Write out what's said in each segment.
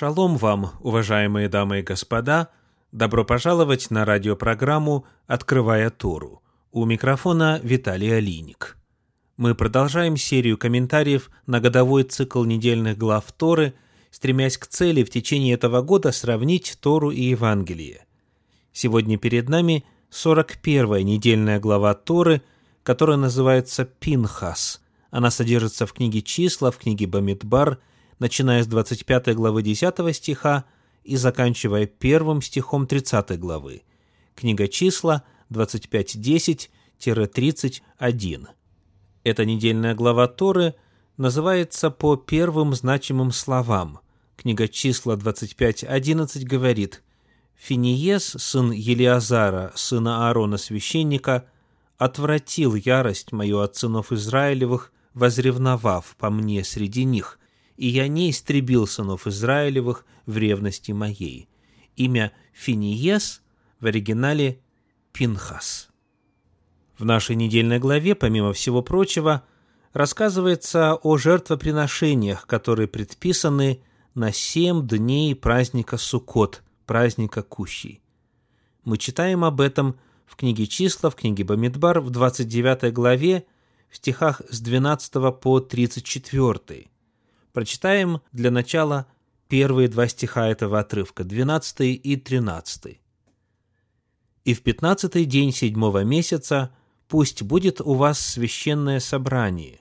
Шалом вам, уважаемые дамы и господа! Добро пожаловать на радиопрограмму «Открывая Тору». У микрофона Виталий Алиник. Мы продолжаем серию комментариев на годовой цикл недельных глав Торы, стремясь к цели в течение этого года сравнить Тору и Евангелие. Сегодня перед нами 41-я недельная глава Торы, которая называется «Пинхас». Она содержится в книге «Числа», в книге «Бамидбар», начиная с 25 главы 10 стиха и заканчивая первым стихом 30 главы. Книга числа 25.10-31. Эта недельная глава Торы называется по первым значимым словам. Книга числа 25.11 говорит «Финиес, сын Елиазара, сына Аарона священника, отвратил ярость мою от сынов Израилевых, возревновав по мне среди них, и я не истребил сынов Израилевых в ревности моей. Имя Финиес в оригинале Пинхас. В нашей недельной главе, помимо всего прочего, рассказывается о жертвоприношениях, которые предписаны на семь дней праздника Суккот, праздника Кущей. Мы читаем об этом в книге Числа, в книге Бамидбар, в 29 главе, в стихах с 12 по 34. Прочитаем для начала первые два стиха этого отрывка, 12 и 13. «И в пятнадцатый день седьмого месяца пусть будет у вас священное собрание.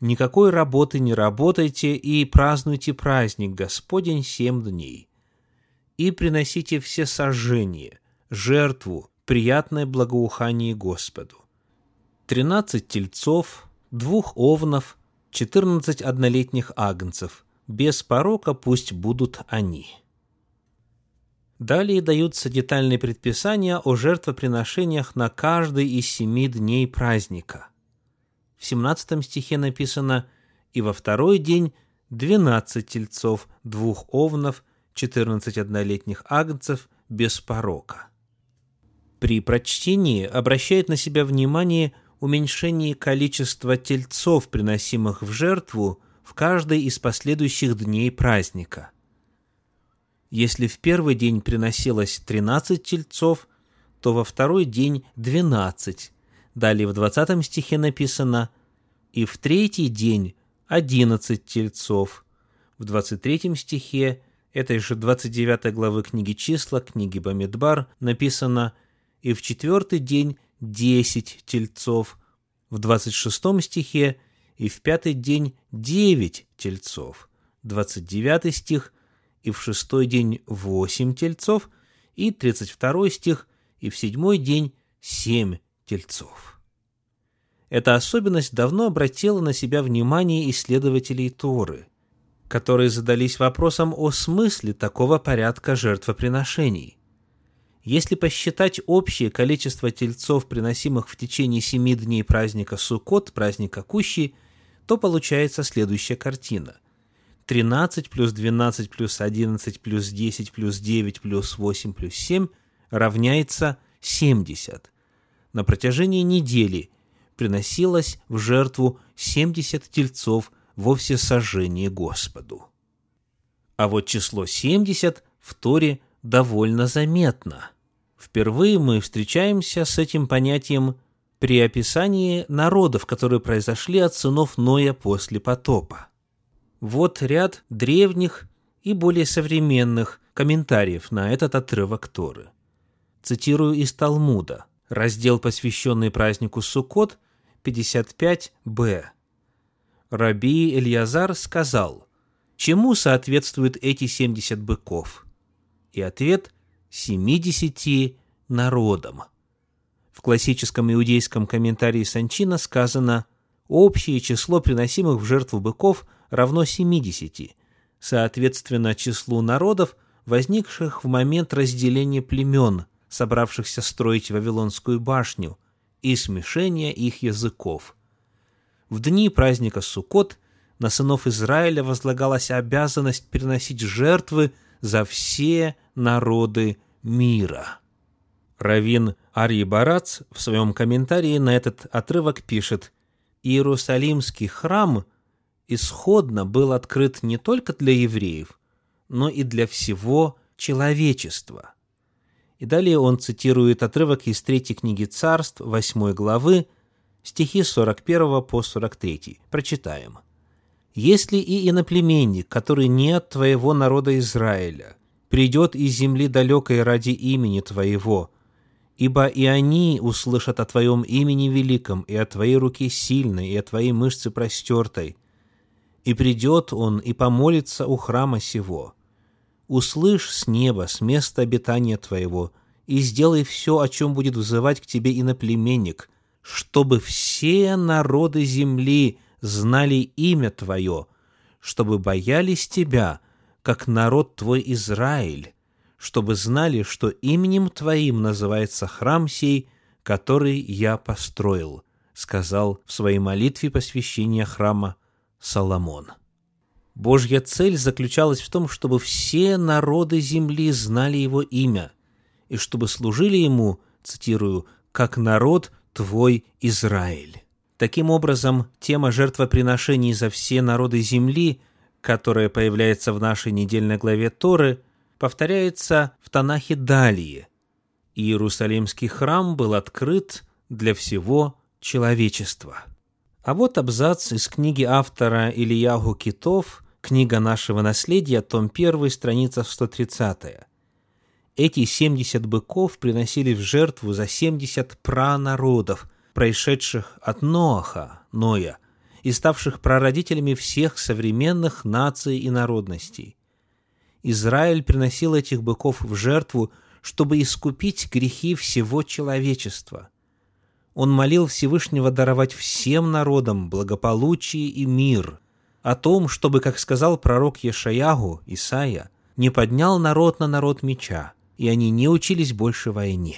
Никакой работы не работайте и празднуйте праздник Господень семь дней. И приносите все сожжения, жертву, приятное благоухание Господу. Тринадцать тельцов, двух овнов, четырнадцать однолетних агнцев, без порока пусть будут они. Далее даются детальные предписания о жертвоприношениях на каждый из семи дней праздника. В 17 стихе написано «И во второй день двенадцать тельцов, двух овнов, четырнадцать однолетних агнцев без порока». При прочтении обращает на себя внимание – уменьшении количества тельцов, приносимых в жертву в каждый из последующих дней праздника. Если в первый день приносилось 13 тельцов, то во второй день 12. Далее в 20 стихе написано «И в третий день 11 тельцов». В 23 стихе этой же 29 главы книги числа, книги Бамидбар, написано «И в четвертый день десять тельцов, в двадцать шестом стихе и в пятый день девять тельцов, двадцать девятый стих и в шестой день восемь тельцов, и тридцать второй стих и в седьмой день семь тельцов. Эта особенность давно обратила на себя внимание исследователей Торы, которые задались вопросом о смысле такого порядка жертвоприношений. Если посчитать общее количество тельцов, приносимых в течение семи дней праздника Суккот, праздника Кущи, то получается следующая картина. 13 плюс 12 плюс 11 плюс 10 плюс 9 плюс 8 плюс 7 равняется 70. На протяжении недели приносилось в жертву 70 тельцов во всесожжение Господу. А вот число 70 в Торе довольно заметно – Впервые мы встречаемся с этим понятием при описании народов, которые произошли от сынов Ноя после потопа. Вот ряд древних и более современных комментариев на этот отрывок Торы. Цитирую из Талмуда, раздел, посвященный празднику Суккот, 55б. Раби Эльязар сказал, чему соответствуют эти 70 быков? И ответ семидесяти народам. В классическом иудейском комментарии Санчина сказано «Общее число приносимых в жертву быков равно семидесяти, соответственно числу народов, возникших в момент разделения племен, собравшихся строить Вавилонскую башню, и смешения их языков. В дни праздника Суккот на сынов Израиля возлагалась обязанность приносить жертвы за все народы мира. Равин Арий Барац в своем комментарии на этот отрывок пишет «Иерусалимский храм исходно был открыт не только для евреев, но и для всего человечества. И далее он цитирует отрывок из третьей книги Царств, 8 главы, стихи 41 по 43. Прочитаем. «Если и иноплеменник, который не от твоего народа Израиля, придет из земли далекой ради имени твоего, ибо и они услышат о твоем имени великом, и о твоей руке сильной, и о твоей мышце простертой, и придет он и помолится у храма сего. Услышь с неба, с места обитания твоего, и сделай все, о чем будет вызывать к тебе иноплеменник, чтобы все народы земли знали имя твое, чтобы боялись тебя, как народ твой Израиль, чтобы знали, что именем твоим называется храм сей, который я построил», сказал в своей молитве посвящения храма Соломон. Божья цель заключалась в том, чтобы все народы земли знали его имя, и чтобы служили ему, цитирую, «как народ твой Израиль». Таким образом, тема жертвоприношений за все народы земли, которая появляется в нашей недельной главе Торы, повторяется в Танахе далее. Иерусалимский храм был открыт для всего человечества. А вот абзац из книги автора Ильягу Китов «Книга нашего наследия», том 1, страница 130. Эти 70 быков приносили в жертву за 70 пранародов, происшедших от Ноаха, Ноя, и ставших прародителями всех современных наций и народностей. Израиль приносил этих быков в жертву, чтобы искупить грехи всего человечества – он молил Всевышнего даровать всем народам благополучие и мир, о том, чтобы, как сказал пророк Ешаягу, Исаия, не поднял народ на народ меча, и они не учились больше войне.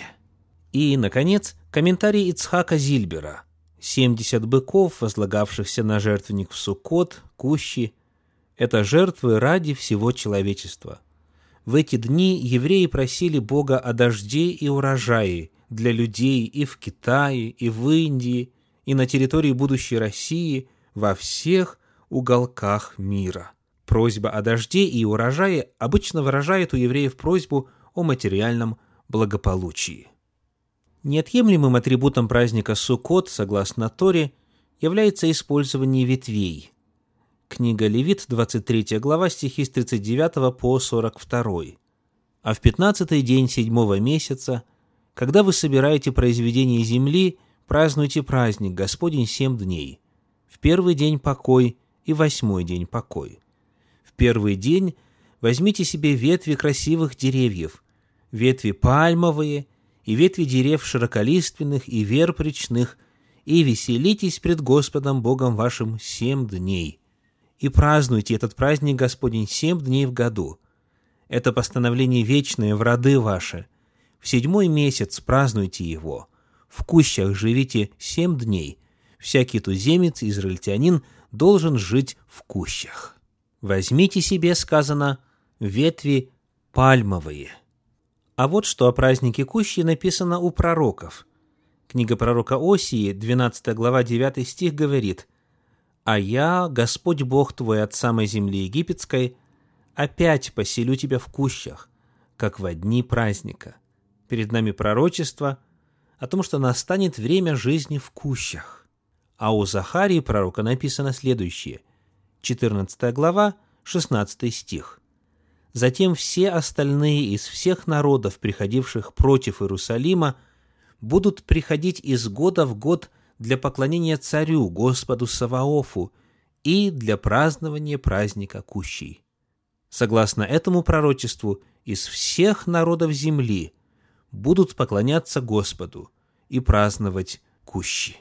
И, наконец, комментарий Ицхака Зильбера. «Семьдесят быков, возлагавшихся на жертвенник в Суккот, Кущи, это жертвы ради всего человечества. В эти дни евреи просили Бога о дожде и урожае, для людей и в Китае, и в Индии, и на территории будущей России, во всех уголках мира. Просьба о дожде и урожае обычно выражает у евреев просьбу о материальном благополучии. Неотъемлемым атрибутом праздника Суккот, согласно Торе, является использование ветвей. Книга Левит, 23 глава, стихи с 39 по 42. А в 15 день седьмого месяца – когда вы собираете произведение земли, празднуйте праздник Господень семь дней. В первый день покой и восьмой день покой. В первый день возьмите себе ветви красивых деревьев, ветви пальмовые и ветви дерев широколиственных и верб речных, и веселитесь пред Господом Богом вашим семь дней. И празднуйте этот праздник Господень семь дней в году. Это постановление вечное в роды ваши – в седьмой месяц празднуйте его. В кущах живите семь дней. Всякий туземец, израильтянин, должен жить в кущах. Возьмите себе, сказано, ветви пальмовые. А вот что о празднике Кущи написано у пророков. Книга пророка Осии, 12 глава, 9 стих говорит «А я, Господь Бог твой от самой земли египетской, опять поселю тебя в кущах, как в дни праздника перед нами пророчество о том, что настанет время жизни в кущах. А у Захарии пророка написано следующее. 14 глава, 16 стих. Затем все остальные из всех народов, приходивших против Иерусалима, будут приходить из года в год для поклонения царю, Господу Саваофу, и для празднования праздника Кущей. Согласно этому пророчеству, из всех народов земли будут поклоняться Господу и праздновать кущи.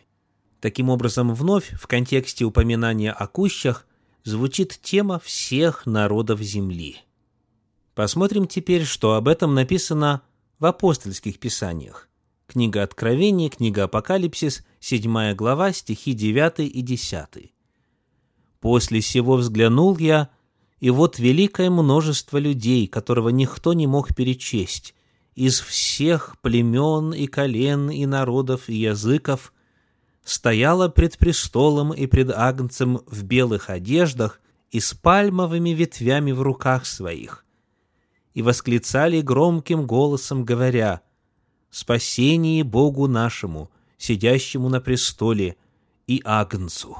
Таким образом, вновь в контексте упоминания о кущах звучит тема всех народов земли. Посмотрим теперь, что об этом написано в апостольских писаниях. Книга Откровения, книга Апокалипсис, 7 глава, стихи 9 и 10. «После сего взглянул я, и вот великое множество людей, которого никто не мог перечесть, из всех племен и колен и народов и языков, стояла пред престолом и пред агнцем в белых одеждах и с пальмовыми ветвями в руках своих, и восклицали громким голосом, говоря, «Спасение Богу нашему, сидящему на престоле, и Агнцу».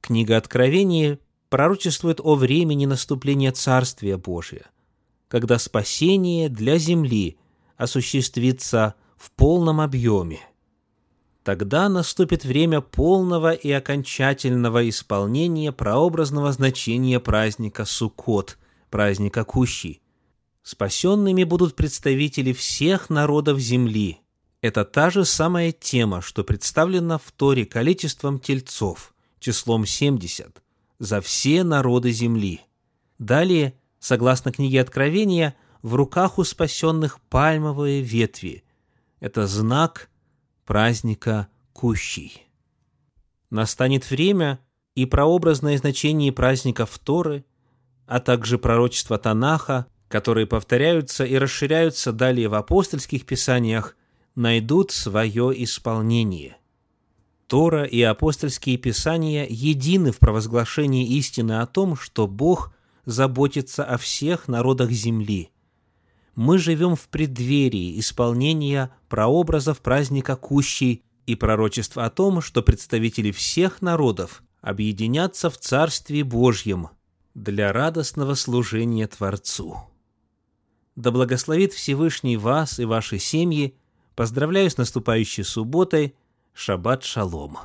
Книга Откровения пророчествует о времени наступления Царствия Божия, когда спасение для земли осуществится в полном объеме. Тогда наступит время полного и окончательного исполнения прообразного значения праздника Суккот, праздника Кущи. Спасенными будут представители всех народов земли. Это та же самая тема, что представлена в Торе количеством тельцов, числом 70, за все народы земли. Далее, согласно книге Откровения, в руках у спасенных пальмовые ветви. Это знак праздника Кущий. Настанет время, и прообразное значение праздников Торы, а также пророчества Танаха, которые повторяются и расширяются далее в апостольских писаниях, найдут свое исполнение. Тора и апостольские писания едины в провозглашении истины о том, что Бог заботится о всех народах земли. Мы живем в преддверии исполнения прообразов праздника Кущей и пророчества о том, что представители всех народов объединятся в Царстве Божьем для радостного служения Творцу. Да благословит Всевышний вас и ваши семьи. Поздравляю с наступающей субботой. Шаббат шалом.